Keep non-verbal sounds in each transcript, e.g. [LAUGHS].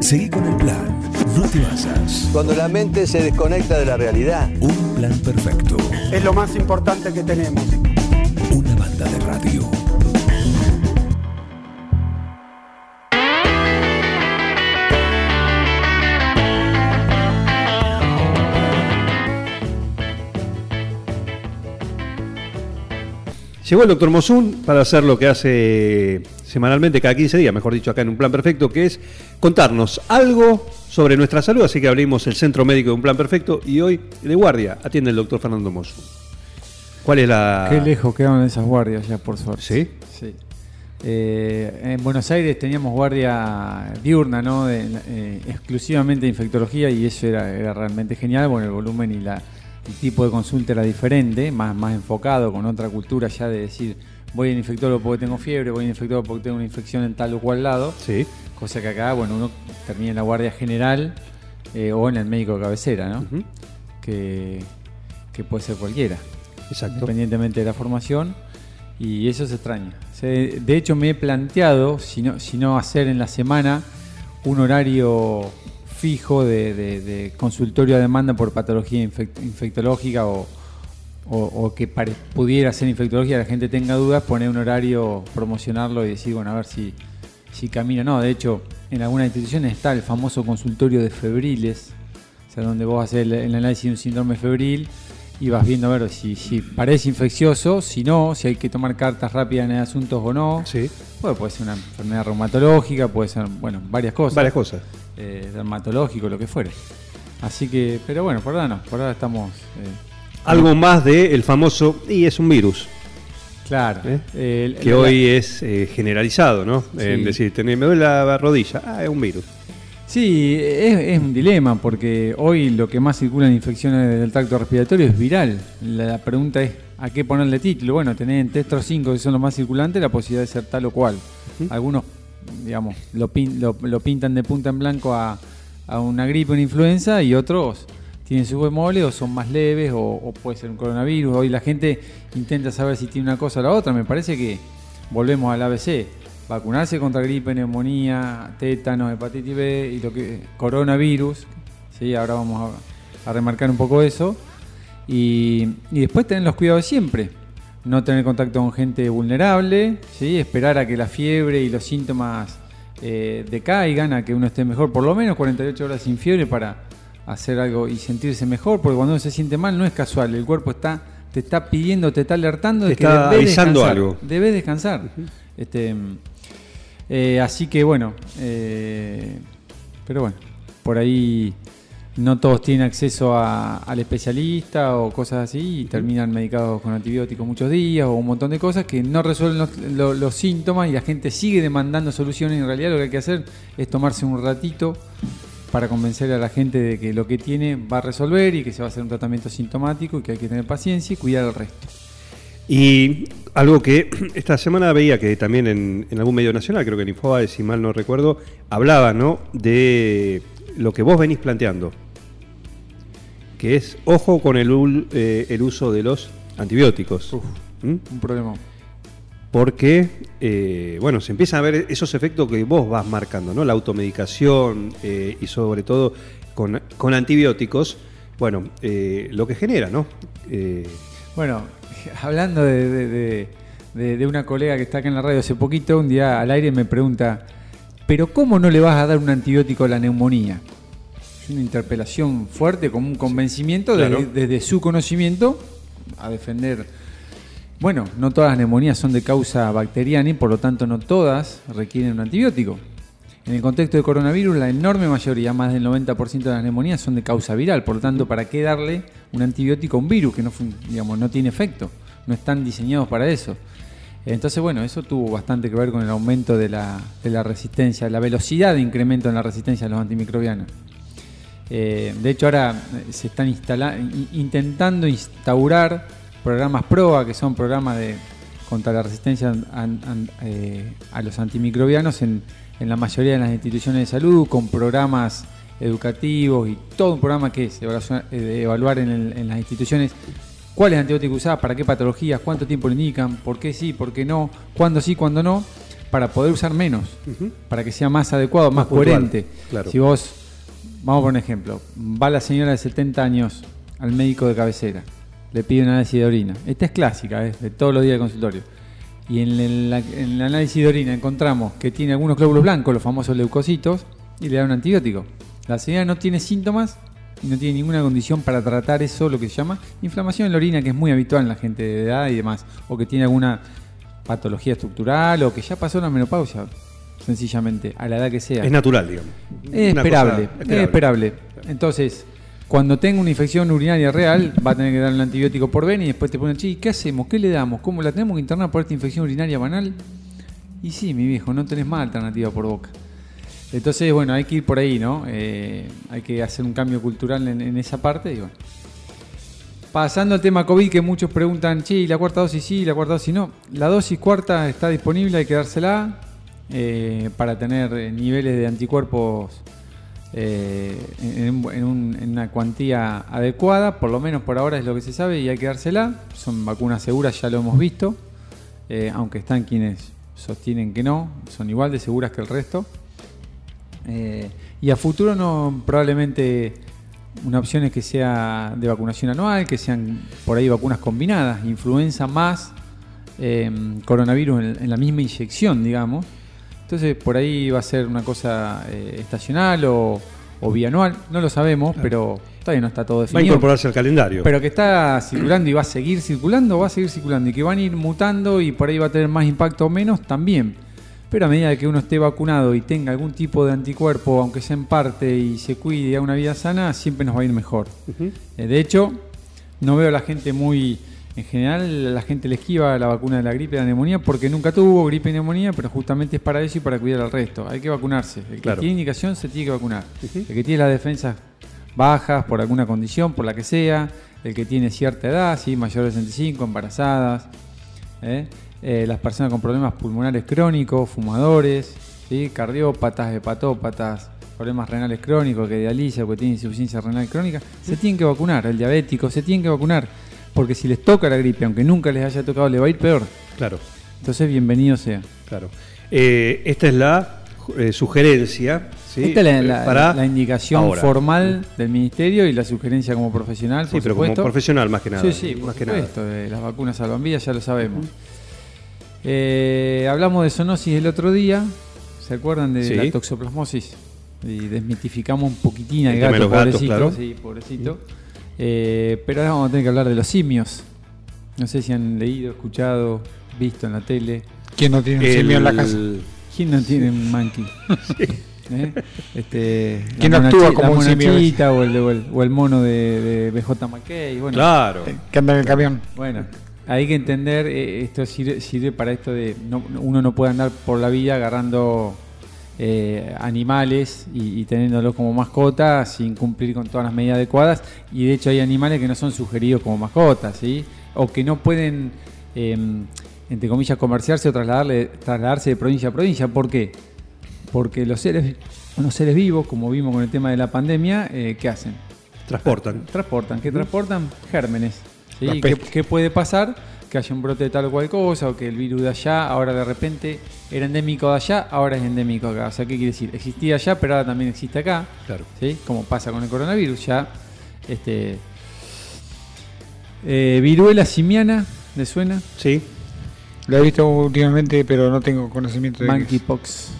Seguí con el plan. No te basas. Cuando la mente se desconecta de la realidad. Un plan perfecto. Es lo más importante que tenemos. Una banda de radio. Llegó el doctor Mosun para hacer lo que hace semanalmente, cada 15 días, mejor dicho, acá en un plan perfecto, que es contarnos algo sobre nuestra salud. Así que abrimos el centro médico de un plan perfecto y hoy de guardia atiende el doctor Fernando Mosun. ¿Cuál es la.? Qué lejos quedaron esas guardias ya, por suerte. ¿Sí? Sí. Eh, en Buenos Aires teníamos guardia diurna, ¿no? De- eh, exclusivamente de infectología y eso era, era realmente genial. Bueno, el volumen y la, el tipo de consulta era diferente, más, más enfocado, con otra cultura ya de decir, voy al infectólogo porque tengo fiebre, voy al infectólogo porque tengo una infección en tal o cual lado. Sí. Cosa que acá, bueno, uno termina en la guardia general eh, o en el médico de cabecera, ¿no? Que, que puede ser cualquiera Exacto. independientemente de la formación, y eso se extraña. Se- De hecho, me he planteado, si no, si no hacer en la semana, un horario fijo de, de- de consultorio a demanda por patología infect- infectológica o, o- o que pudiera ser infectología, la gente tenga dudas, poner un horario, promocionarlo y decir, bueno, a ver si, si camina. No, de hecho, en algunas instituciones está el famoso consultorio de febriles, o sea, donde vos haces el, el análisis de un síndrome febril y vas viendo a ver si, si parece infeccioso, si no, si hay que tomar cartas rápidas en asuntos o no. Sí. Bueno, puede ser una enfermedad reumatológica, puede ser, bueno, varias cosas. Varias cosas. Eh, dermatológico, lo que fuere. Así que, pero bueno, por ahora no, por ahora estamos... eh, Algo más de el famoso. Y es un virus. claro. ¿eh? eh, el- Que hoy es eh, generalizado, ¿no? En Sí. decir, tenés- me duele la rodilla. Ah, es un virus. Sí, es, es un dilema porque hoy lo que más circula en infecciones del tracto respiratorio es viral. La, la pregunta es, ¿a qué ponerle título? Bueno, tenés en Testro 5, que son los más circulantes, la posibilidad de ser tal o cual. Algunos, digamos, lo, pin- lo, lo pintan de punta en blanco a, a una gripe, una influenza, y otros tienen su bemoles o son más leves o, puede ser un coronavirus. Hoy la gente intenta saber si tiene una cosa o la otra. Me parece que volvemos al ABC. Vacunarse contra gripe, neumonía, tétano, hepatitis B y coronavirus. Sí, ahora vamos a, remarcar un poco eso. Y, después tener los cuidados siempre. No tener contacto con gente vulnerable, esperar a que la fiebre y los síntomas eh, decaigan, a que uno esté mejor, por lo menos 48 horas sin fiebre para hacer algo y sentirse mejor, porque cuando uno se siente mal no es casual, el cuerpo está te está pidiendo, te está alertando de Te que está debes avisando descansar, algo. Debes descansar. este, eh, así que bueno, eh, pero bueno, por ahí no todos tienen acceso a- al especialista o cosas así y terminan medicados con antibióticos muchos días o un montón de cosas que no resuelven los, lo- los síntomas y la gente sigue demandando soluciones. En realidad lo que hay que hacer es tomarse un ratito para convencer a la gente de que lo que tiene va a resolver y que se va a hacer un tratamiento sintomático y que hay que tener paciencia y cuidar al resto. Y algo que [CLEARS THROAT] esta semana veía que también en, en algún medio nacional, creo que en Infobae, si mal no recuerdo, hablaba ¿no? de lo que vos venís planteando, que es ojo con el, eh, el uso de los antibióticos. ¿Mm? Un problema. Porque, eh, bueno, se empiezan a ver esos efectos que vos vas marcando, ¿no? La automedicación eh, y sobre todo con, con antibióticos, bueno, eh, lo que genera, ¿no? Bueno, [LAUGHS] hablando de, de- de- de- de una colega que está acá en la radio hace poquito, un día al aire me pregunta, ¿pero cómo no le vas a dar un antibiótico a la neumonía? Es una interpelación fuerte, como un convencimiento Claro. desde su conocimiento a defender. Bueno, no todas las neumonías son de causa bacteriana y por lo tanto no todas requieren un antibiótico. En el contexto de coronavirus, la enorme mayoría, más del 90% de las neumonías, son de causa viral. Por lo tanto, ¿para qué darle un antibiótico a un virus que no, digamos, no tiene efecto? No están diseñados para eso. Entonces, bueno, eso tuvo bastante que ver con el aumento de la, resistencia, la velocidad de incremento en la resistencia a los antimicrobianos. Eh, de hecho, ahora se están intentando instaurar programas PROA, que son programas de contra la resistencia an- an- eh, a los antimicrobianos en, en la mayoría de las instituciones de salud, con programas educativos y todo un programa que es eh, de evaluar en, el- en las instituciones. Cuáles antibióticos usar, para qué patologías, cuánto tiempo le indican, por qué sí, por qué no, cuándo sí, cuándo no, para poder usar menos, para que sea más adecuado, más, coherente. claro. Si vos, vamos por un ejemplo, va la señora de 70 años al médico de cabecera, le pide un análisis de orina. Esta es clásica, ¿eh? de todos los días del consultorio. Y en el, en el análisis de orina encontramos que tiene algunos glóbulos blancos, los famosos leucocitos, y le da un antibiótico. La señora no tiene síntomas y no tiene ninguna condición para tratar eso, lo que se llama inflamación en la orina, que es muy habitual en la gente de edad y demás, o que tiene alguna patología estructural o que ya pasó la menopausia, sencillamente, a la edad que sea. Es natural, digamos. Es Una esperable, cosa es esperable. Entonces, cuando tenga una infección urinaria real, va a tener que darle un antibiótico por vena y después te ponen, che, ¿qué hacemos? ¿Qué le damos? ¿Cómo la tenemos que internar por esta infección urinaria banal? Y sí, mi viejo, no tenés más alternativa por boca. Entonces, bueno, hay que ir por ahí, ¿no? Eh, hay que hacer un cambio cultural en, esa parte. Pasando al tema COVID, que muchos preguntan, che, ¿y la cuarta dosis sí, la cuarta dosis no? La dosis cuarta está disponible, hay que dársela eh, para tener eh, niveles de anticuerpos eh, en, un- en una cuantía adecuada, por lo menos por ahora es lo que se sabe y hay que dársela. Son vacunas seguras, ya lo hemos visto, eh, aunque están quienes sostienen que no, son igual de seguras que el resto. Eh, y a futuro no, probablemente una opción es que sea de vacunación anual, que sean por ahí vacunas combinadas, influenza más coronavirus en la misma inyección, digamos. Entonces por ahí va a ser una cosa eh, estacional o, o bianual, no lo sabemos, pero todavía no está todo Va a definido. incorporarse al calendario. Pero que está circulando y va a seguir circulando, va a seguir circulando y que van a ir mutando y por ahí va a tener más impacto o menos también. Pero a medida que uno esté vacunado y tenga algún tipo de anticuerpo, aunque sea en parte, y se cuide y haga una vida sana, siempre nos va a ir mejor. Eh, de hecho, no veo a la gente muy... En general, la gente le esquiva la vacuna de la gripe y la neumonía porque nunca tuvo gripe y neumonía, pero justamente es para eso y para cuidar al resto. Hay que vacunarse. El que Claro. tiene indicación se tiene que vacunar. El que tiene las defensas bajas por alguna condición, por la que sea, el que tiene cierta edad, ¿sí? mayor de 65, embarazadas, ¿eh? Eh, las personas con problemas pulmonares crónicos, fumadores, ¿sí? cardiópatas, hepatópatas, problemas renales crónicos, que dializa o que tienen insuficiencia renal crónica, se tienen que vacunar, el diabético, se tienen que vacunar, porque si les toca la gripe, aunque nunca les haya tocado, le va a ir peor. Claro, Entonces, bienvenido sea. claro. Eh, esta es la eh, sugerencia. ¿sí? Esta es la, para la indicación ahora. formal del ministerio y la sugerencia como profesional, Sí, por pero supuesto. como profesional más que nada. Sí, sí, por más que nada. eh, las vacunas salvan vidas, ya lo sabemos. Eh, hablamos de zoonosis el otro día, ¿se acuerdan de Sí. la toxoplasmosis? Y desmitificamos un poquitín al gato, de gatos, pobrecito, claro. sí, pobrecito. Eh, pero ahora vamos a tener que hablar de los simios. No sé si han leído, escuchado, visto en la tele. ¿Quién no tiene un simio en la casa? ¿Quién no tiene un monkey? [LAUGHS] [LAUGHS] ¿Eh? Este, ¿Quién no actúa como un simio? o el, o el- o el mono de, de BJ McKay? Bueno, Claro. Que anda en el camión. bueno, hay que entender, eh, esto sirve, sirve para esto de, no- uno no puede andar por la vida agarrando eh, animales y, y teniéndolos como mascotas sin cumplir con todas las medidas adecuadas. Y de hecho hay animales que no son sugeridos como mascotas, ¿sí? O que no pueden, eh, entre comillas, comerciarse o trasladarle, trasladarse de provincia a provincia. ¿Por qué? Porque los seres, los seres vivos, como vimos con el tema de la pandemia, eh, ¿qué hacen? Transportan. Transportan, ¿qué transportan? Gérmenes. ¿sí? La ¿Y ¿Qué, peste. qué puede pasar? Que haya un brote de tal o cual cosa, o que el virus de allá, ahora de repente era endémico de allá, ahora es endémico acá. O sea, ¿qué quiere decir? Existía allá, pero ahora también existe acá. Claro. ¿sí? Como pasa con el coronavirus, ya. Este, eh, viruela simiana, ¿le suena? Sí. Lo he visto últimamente, pero no tengo conocimiento de. Monkeypox.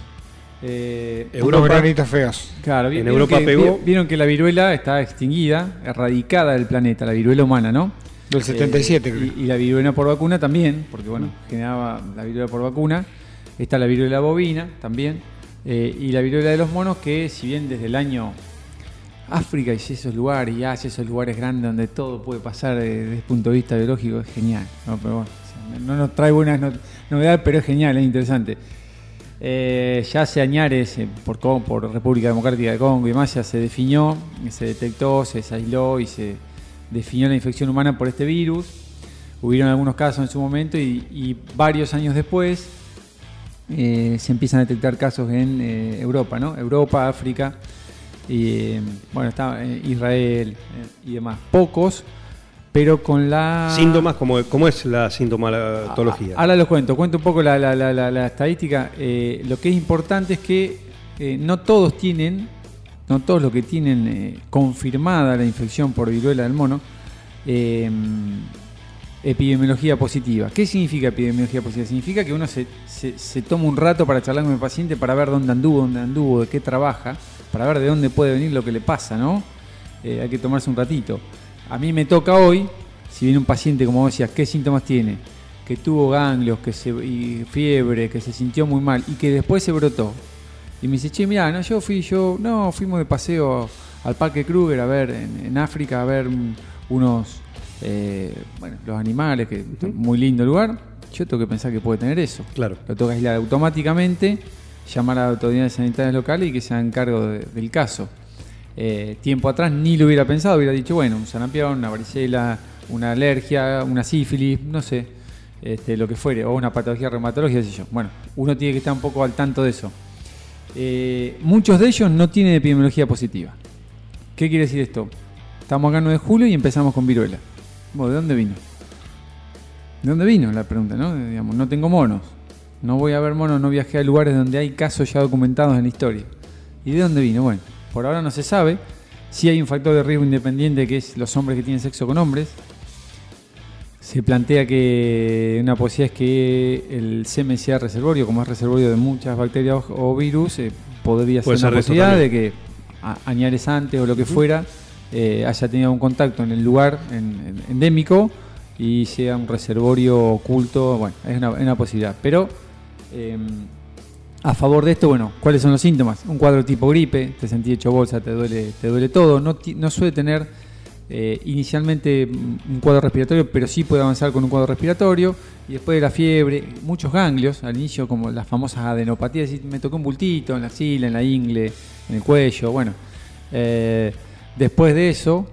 Eh, Europa. feos. Claro, En Europa que, pegó. vi- Vieron que la viruela está extinguida, erradicada del planeta, la viruela humana, ¿no? Del 77, Eh, creo. y, y la viruela por vacuna también, porque bueno, generaba la viruela por vacuna. Está la viruela bovina también. eh, y la viruela de los monos, que si bien desde el año África y esos lugares, y Asia, esos lugares grandes donde todo puede pasar eh, desde el punto de vista biológico, es genial. ¿no? Pero bueno, o sea, no nos trae buenas no- novedades, pero es genial, es interesante. Eh, ya hace añares por, por República Democrática de Congo y demás, ya se definió, se detectó, se aisló y se definió la infección humana por este virus. Hubieron algunos casos en su momento y, y varios años después eh, se empiezan a detectar casos en eh, Europa, ¿no? Europa, África, y eh, bueno, está Israel y demás. Pocos, pero con la... Síntomas, ¿cómo, cómo es la sintomatología? Ahora los cuento, cuento un poco la, la- la- la- la estadística. Eh, lo que es importante es que no todos tienen, no todos los que tienen eh, confirmada la infección por viruela del mono, eh, epidemiología positiva. ¿Qué significa epidemiología positiva? Significa que uno se, se- toma un rato para charlar con el paciente para ver dónde anduvo, dónde anduvo, de qué trabaja, para ver de dónde puede venir lo que le pasa, ¿no? Eh, hay que tomarse un ratito. A mí me toca hoy, si viene un paciente, como vos decías, ¿qué síntomas tiene? Que tuvo ganglios, que se, fiebre, que se sintió muy mal y que después se brotó. Y me dice, che, mirá, no, yo fui, yo, no, fuimos de paseo al Parque Kruger a ver, en, en África, a ver unos, eh, bueno, los animales, que muy lindo lugar. Yo tengo que pensar que puede tener eso. Claro. Lo tengo que aislar automáticamente, llamar a las autoridades sanitarias locales y que se hagan cargo de- del caso. Eh, tiempo atrás ni lo hubiera pensado, hubiera dicho, bueno, un sarampión, una varicela, una alergia, una sífilis, no sé, este, lo que fuere, o una patología reumatológica, sé yo. Bueno, uno tiene que estar un poco al tanto de eso. Eh, muchos de ellos no tienen epidemiología positiva. ¿Qué quiere decir esto? Estamos acá en 9 de julio y empezamos con viruela. ¿De dónde vino? ¿De dónde vino? La pregunta, ¿no? Digamos, no tengo monos. No voy a ver monos, no viajé a lugares donde hay casos ya documentados en la historia. ¿Y de dónde vino? Bueno, por ahora no se sabe. Sí hay un factor de riesgo independiente que es los hombres que tienen sexo con hombres. Se plantea que una posibilidad es que el semen sea reservorio, como es reservorio de muchas bacterias o, virus, eh, podría ser una posibilidad de que añares antes o lo que fuera eh, haya tenido un contacto en el lugar en- en- endémico y sea un reservorio oculto. Bueno, es una, es una posibilidad. Pero eh, a favor de esto, bueno, ¿cuáles son los síntomas? Un cuadro tipo gripe, te sentís hecho bolsa, te duele, te duele todo. No, no suele tener eh, inicialmente mm, un cuadro respiratorio, pero sí puede avanzar con un cuadro respiratorio. Y después de la fiebre, muchos ganglios, al inicio como las famosas adenopatías, me tocó un bultito en la axila, en la ingle, en el cuello, bueno. Eh, después de eso,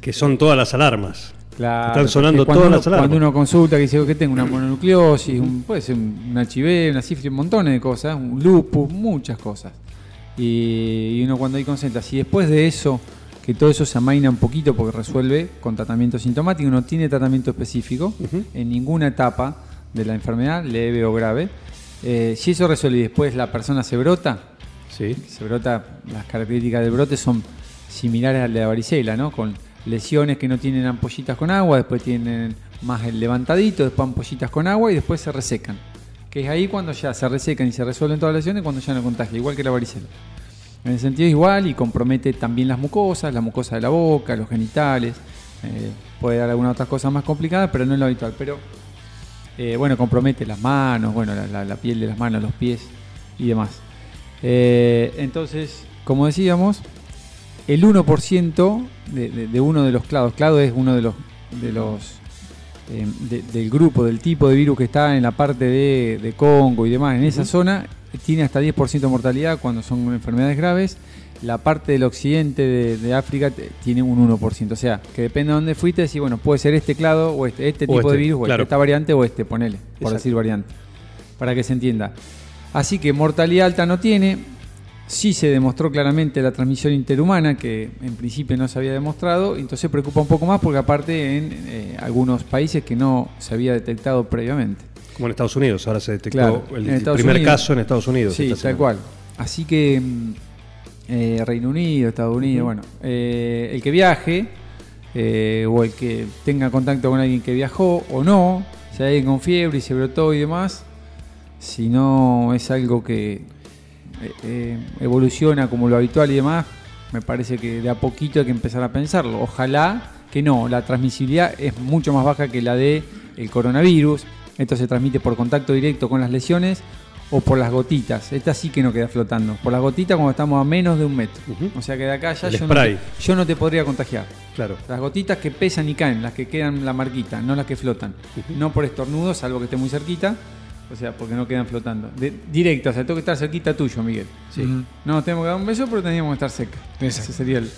Que son todas las alarmas. Claro, Están sonando todas uno- las alarmas. Cuando uno consulta que dice que tengo una mononucleosis, un- puede ser un, HIV, una sífilis, un montón de cosas, un lupus, muchas cosas. Y, y uno cuando hay consulta, si después de eso, que todo eso se amaina un poquito porque resuelve con tratamiento sintomático, no tiene tratamiento específico en ninguna etapa de la enfermedad, leve o grave. Eh, si eso resuelve y después la persona se brota, Sí. se brota, las características del brote son similares a la de la varicela, ¿no? Con lesiones que no tienen ampollitas con agua, después tienen más el levantadito, después ampollitas con agua y después se resecan. Que es ahí cuando ya se resecan y se resuelven todas las lesiones, cuando ya no contagia, igual que la varicela. En el sentido igual y compromete también las mucosas, la mucosa de la boca, los genitales. eh, puede dar algunas otras cosas más complicadas, pero no es lo habitual. Pero eh, bueno, compromete las manos, bueno, la, la- la piel de las manos, los pies y demás. Eh, entonces, como decíamos, el 1% de, de- de uno de los clados, clado es uno de los, de los de- del grupo, del tipo de virus que está en la parte de, de Congo y demás, en esa zona, tiene hasta 10% de mortalidad cuando son enfermedades graves. La parte del occidente de, de África tiene un 1%. O sea, que depende de dónde fuiste, decir, bueno, puede ser este clado o este, este O tipo de este, virus o claro. esta variante o este, ponele, por Exacto. decir variante, para que se entienda. Así que mortalidad alta no tiene. Sí se demostró claramente la transmisión interhumana, que en principio no se había demostrado, entonces preocupa un poco más porque aparte en eh, algunos países que no se había detectado previamente. Como en Estados Unidos, ahora se detectó Claro, el primer Unidos. caso en Estados Unidos. Sí, tal semana. cual. Así que mm, eh, Reino Unido, Estados Unidos, bueno, eh, el que viaje eh, o el que tenga contacto con alguien que viajó o no, si hay alguien con fiebre y se brotó y demás, si no es algo que eh, evoluciona como lo habitual y demás, me parece que de a poquito hay que empezar a pensarlo. Ojalá que no, la transmisibilidad es mucho más baja que la de el coronavirus. Esto se transmite por contacto directo con las lesiones o por las gotitas. Esta sí que no queda flotando. Por las gotitas cuando estamos a menos de un metro. O sea que de acá ya yo no, te, yo no te podría contagiar. Claro. Las gotitas que pesan y caen, las que quedan la marquita, no las que flotan. No por estornudo, salvo que esté muy cerquita. O sea, porque no quedan flotando. De- directo, o sea, tengo que estar cerquita tuyo, Miguel. Ujú. No, tenemos que dar un beso, pero teníamos que estar cerca. Ese sería el.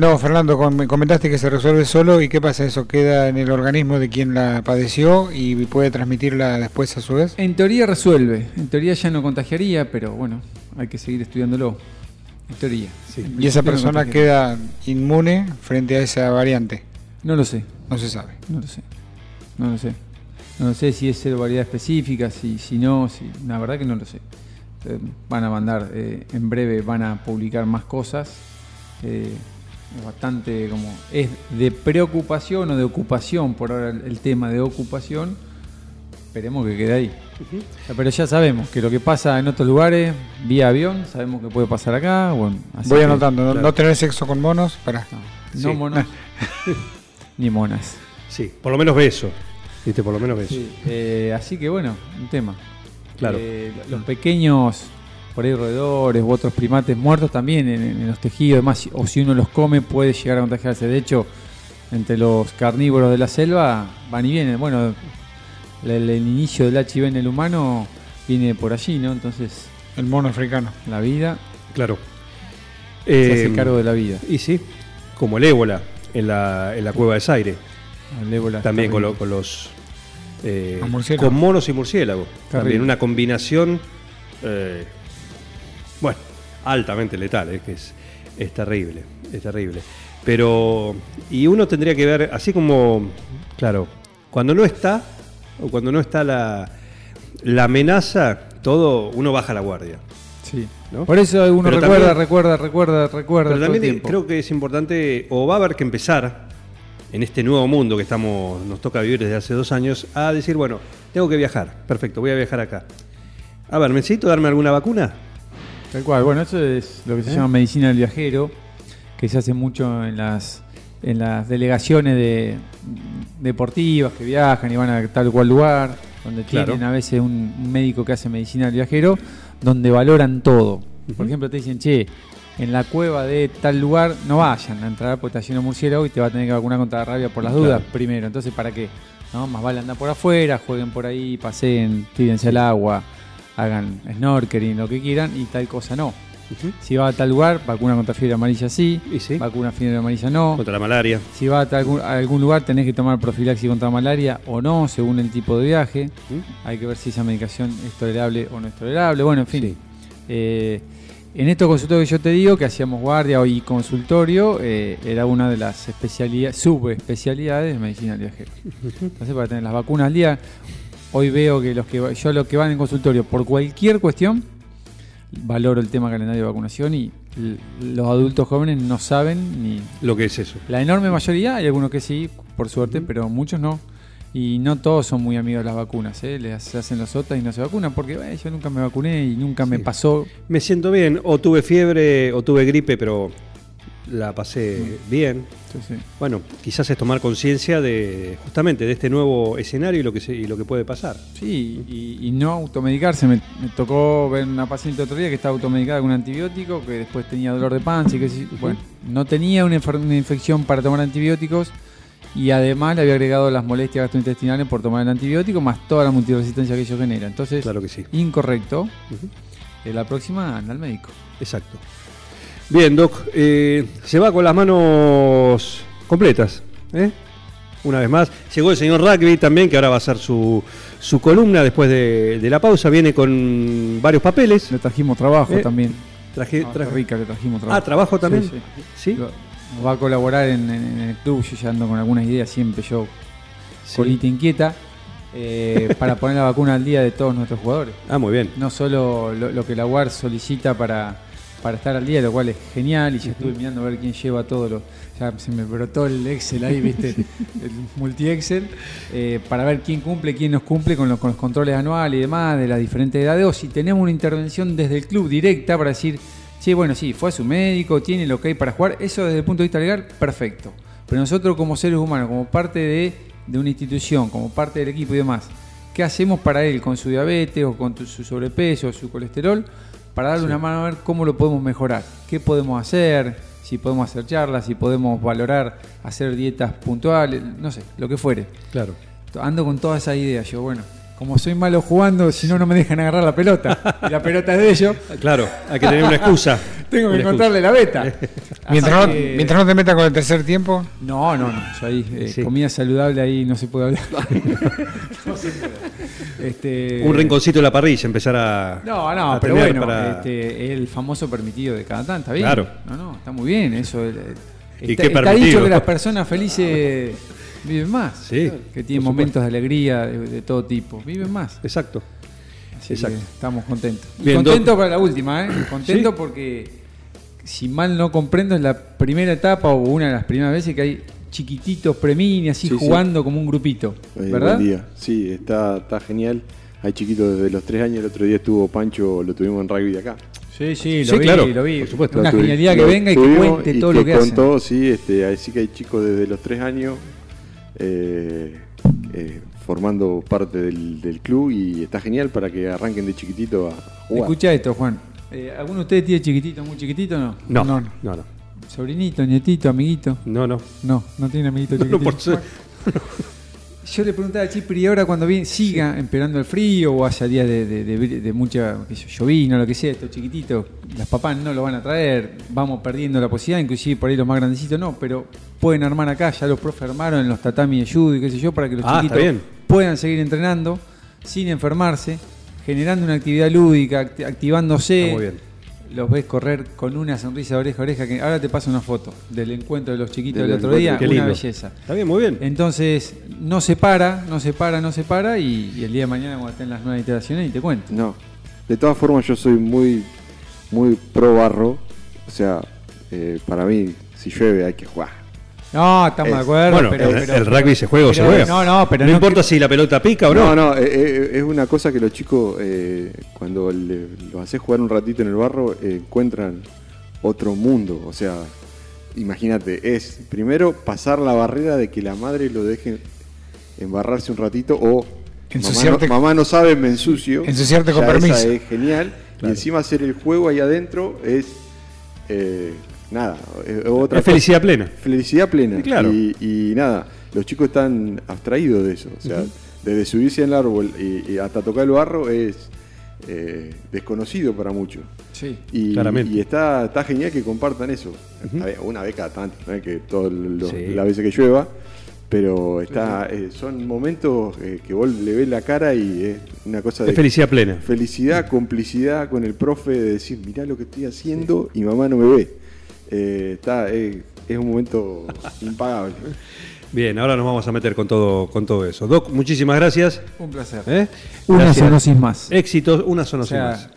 No, Fernando, com- me comentaste que se resuelve solo y qué pasa, eso queda en el organismo de quien la padeció y puede transmitirla después a su vez. En teoría resuelve. En teoría ya no contagiaría, pero bueno, hay que seguir estudiándolo. En teoría. En Y esa no persona queda inmune frente a esa variante. No lo sé, No se sabe. no lo sé. No lo sé. No lo sé si es variedad específica, si, si no, si, la verdad que no lo sé. Eh, van a mandar, eh, en breve van a publicar más cosas. Eh, es bastante como. Es de preocupación o de ocupación, por ahora el, tema de ocupación. Esperemos que quede ahí. Pero ya sabemos que lo que pasa en otros lugares, vía avión, sabemos que puede pasar acá. Bueno, así Voy que- anotando, no, claro. no tener sexo con monos, para. No, no Sí. monos, [LAUGHS] ni monas. Sí, por lo menos beso. Viste, por lo menos beso. Sí, eh, así que bueno, un tema. Claro. Eh, los pequeños, por ahí roedores u otros primates muertos también en, en los tejidos, demás, o si uno los come puede llegar a contagiarse. De hecho, entre los carnívoros de la selva van y vienen. Bueno, el, el inicio del HIV en el humano viene por allí, ¿no? Entonces, El mono africano. la vida Claro. se hace Eh, cargo de la vida. Y sí, como el ébola en la, en la cueva de Zaire. El ébola También con, bien. lo- con los. eh, con monos y murciélagos. También una combinación. eh, altamente letal, es que es, es terrible. Es terrible. Pero. Y uno tendría que ver, así como. Claro, cuando no está, o cuando no está la, la amenaza, todo, uno baja la guardia. Sí. ¿no? Por eso uno Pero recuerda, también- recuerda, recuerda, recuerda. Pero también tiempo. creo que es importante, o va a haber que empezar en este nuevo mundo que estamos, nos toca vivir desde hace dos años, a decir, bueno, tengo que viajar, perfecto, voy a viajar acá. A ver, ¿necesito darme alguna vacuna? Tal cual, bueno, eso es lo que se ¿Eh? llama medicina del viajero, que se hace mucho en las en las delegaciones de deportivas que viajan y van a tal cual lugar, donde Claro. tienen a veces un, médico que hace medicina del viajero, donde valoran todo. Por ejemplo, te dicen, che, en la cueva de tal lugar no vayan a entrar porque está lleno de murciélago y te va a tener que vacunar contra la rabia por las dudas Claro. primero. Entonces, ¿para qué? ¿No? Más vale andar por afuera, jueguen por ahí, paseen, tírense al agua, hagan snorkeling, lo que quieran y tal cosa no. Si va a tal lugar, vacuna contra fiebre amarilla sí, Y sí. vacuna fiebre amarilla no. Contra la malaria. Si va a, tal- a algún lugar tenés que tomar profilaxis contra malaria o no, según el tipo de viaje. Hay que ver si esa medicación es tolerable o no es tolerable. Bueno, en fin. Sí. Eh, en estos consultorios que yo te digo, que hacíamos guardia y consultorio, eh, era una de las especialidades, subespecialidades de medicina del viajero. Entonces, para tener las vacunas al día, hoy veo que los que yo los que van en consultorio por cualquier cuestión, valoro el tema calendario de vacunación y los adultos jóvenes no saben ni Lo que es eso. la enorme mayoría, hay algunos que sí, por suerte, pero muchos no. Y no todos son muy amigos de las vacunas, ¿eh? Les se hacen los otras y no se vacunan porque "Eh, yo nunca me vacuné y nunca me pasó. Me siento bien, o tuve fiebre, o tuve gripe, pero la pasé bien. Bueno, quizás es tomar conciencia de justamente de este nuevo escenario y lo que, se- y lo que puede pasar. sí, y, y no automedicarse. Me, me tocó ver una paciente otro día que estaba automedicada con un antibiótico, que después tenía dolor de panza y que bueno, no tenía una, infección para tomar antibióticos y además le había agregado las molestias gastrointestinales por tomar el antibiótico, más toda la multiresistencia que ello genera. Entonces, Claro que sí. incorrecto. Eh, la próxima anda al médico. Exacto. Bien, Doc, eh, se va con las manos completas. ¿eh? Una vez más. Llegó el señor Rugby también, que ahora va a hacer su, su columna después de, de la pausa. Viene con varios papeles. Le trajimos trabajo Eh, también. Traje, Ah, traje- rica, le trajimos trabajo. Ah, ¿trabajo también? Sí, nos va a colaborar en el club. Yo ya ando con algunas ideas, siempre yo, Sí. colita inquieta, eh, [LAUGHS] para poner la vacuna al día de todos nuestros jugadores. Ah, muy bien. No solo lo, lo que la UAR solicita para, para estar al día, lo cual es genial. Y ya estuve mirando a ver quién lleva todo lo. Ya se me brotó el Excel ahí, ¿viste? [LAUGHS] el multi-Excel. eh, para ver quién cumple, quién nos cumple con los, con los controles anuales y demás de las diferentes edades. O si tenemos una intervención desde el club directa para decir, sí, bueno, sí, fue a su médico, tiene lo que hay para jugar. Eso desde el punto de vista legal, perfecto. Pero nosotros como seres humanos, como parte de, de una institución, como parte del equipo y demás, ¿qué hacemos para él con su diabetes o con tu- su sobrepeso o su colesterol? Para darle una mano a ver cómo lo podemos mejorar, qué podemos hacer, si podemos hacer charlas, si podemos valorar, hacer dietas puntuales, no sé, lo que fuere. Claro. Ando con todas esas ideas, yo, bueno, como soy malo jugando, si no, no me dejan agarrar la pelota. Y la pelota es de ellos, [LAUGHS] Claro, hay que tener una excusa. [LAUGHS] tengo que Una encontrarle la beta. [LAUGHS] Mientras no, que- mientras no te metas con el tercer tiempo, No, no, no. Yo ahí, eh, Sí. comida saludable, ahí no se puede hablar. no se puede. Este, Un rinconcito de la parrilla, empezar a. No, no, a pero bueno, para- este, el famoso permitido de cada tanto, está bien. Claro. No, no, está muy bien, eso. el- Y Está, qué está dicho que las personas felices viven más. Sí, Que tienen momentos de alegría de, de todo tipo. Viven más. Exacto. Así Exacto. estamos contentos. Bien, contento para la última, ¿eh? [CLEARS THROAT] Contento Sí. porque, si mal no comprendo, es la primera etapa o una de las primeras veces que hay chiquititos premini así Sí, sí. jugando como un grupito. Eh, ¿Verdad? Buen día. Sí, está, está genial. Hay chiquitos desde los tres años. El otro día estuvo Pancho, lo tuvimos en rugby de acá. Sí, sí, Sí, lo vi, claro, lo vi. por supuesto. Una genialidad que lo venga y que cuente y todo lo que hace. contó, sí, este, así que hay chicos desde los tres años eh, eh, formando parte del, del club y está genial para que arranquen de chiquitito a jugar. Escucha esto, Juan. Eh, ¿Alguno de ustedes tiene chiquitito, muy chiquitito o no? No, No, no, no. no. Sobrinito, nietito, amiguito. No, no. No, no tiene amiguito No, chiquitito. por ser- Yo le preguntaba a Chipri ahora cuando viene, siga esperando el frío o haya días de, de, de- de mucha llovina o lo que sea, estos chiquititos, las papás no lo van a traer, vamos perdiendo la posibilidad, inclusive por ahí los más grandecitos no, pero pueden armar acá, ya los profes armaron en los tatamis de judo y qué sé yo, para que los Ah, chiquitos puedan seguir entrenando sin enfermarse, generando una actividad lúdica, acti- activándose. Está muy bien. Los ves correr con una sonrisa de oreja a oreja. Que ahora te paso una foto del encuentro de los chiquitos Del del otro día. Qué Una lindo. belleza. Está bien, muy bien. Entonces, no se para, no se para, no se para. Y, y el día de mañana, cuando estén las nuevas iteraciones, y te cuento. No. De todas formas, yo soy muy, muy pro barro. O sea, eh, para mí, si llueve hay que jugar. No, estamos de Es- acuerdo. Bueno, pero, el, pero- el rugby se juega o se juega. No, no, pero no, no importa si la pelota pica o no. No, no, eh, eh, es una cosa que los chicos, eh, cuando le- los haces jugar un ratito en el barro, eh, encuentran otro mundo. O sea, imagínate, es primero pasar la barrera de que la madre lo deje embarrarse un ratito o mamá no, mamá no sabe, me ensucio. Ensuciarte con Ya permiso. Esa es genial. Claro. Y encima hacer el juego ahí adentro es eh, nada, es otra es felicidad plena. Felicidad plena. Sí, claro. y, y nada, los chicos están abstraídos de eso. O sea, desde subirse al árbol y, y hasta tocar el barro es eh, desconocido para muchos. Sí. Y, Claramente. y está, está genial que compartan eso. Una vez cada tanto, no que todas Sí. las veces que llueva. Pero está, eh, son momentos eh, que vos le ves la cara y es una cosa de Es felicidad plena. felicidad, complicidad con el profe de decir, mirá lo que estoy haciendo y mamá no me ve. Eh, está, eh, es un momento [LAUGHS] impagable. Bien, ahora nos vamos a meter con todo, con todo eso. Doc, muchísimas gracias. Un placer. ¿eh? Una Gracias. zoonosis más. Éxitos, una zona O sea, más.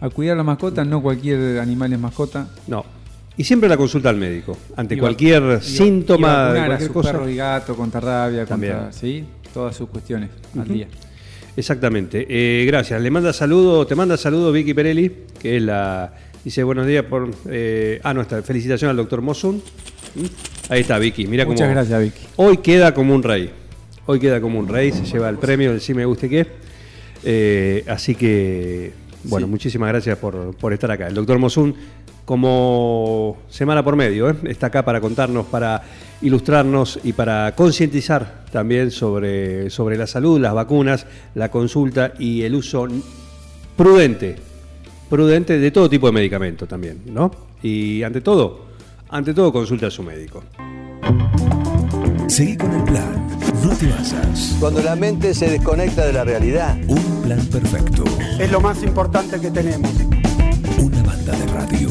a cuidar la mascota, no cualquier animal es mascota. No. Y siempre la consulta al médico. Ante Y cualquier y y síntoma vacunar de a cualquier cosa. perros y gatos contra rabia, También. contra, ¿sí? Todas sus cuestiones al día. Exactamente. Eh, gracias. Le manda saludo, te manda saludo Vicky Perelli, que es la. Dice buenos días por. eh, ah, no está. Felicitación al doctor Mosun. Ahí está, Vicky. Mira Muchas cómo. gracias, Vicky. Hoy queda como un rey. Hoy queda como un rey, se lleva el premio del sí me guste qué. Eh, así que, bueno, Sí. muchísimas gracias por, por estar acá. El doctor Mosun, como semana por medio, ¿eh? está acá para contarnos, para ilustrarnos y para concientizar también sobre, sobre la salud, las vacunas, la consulta y el uso prudente, prudente de todo tipo de medicamentos también, ¿no? Y ante todo, ante todo consulte a su médico. Seguí con el plan. No te basas. Cuando la mente se desconecta de la realidad, Un plan perfecto. es lo más importante que tenemos. Una banda de radio.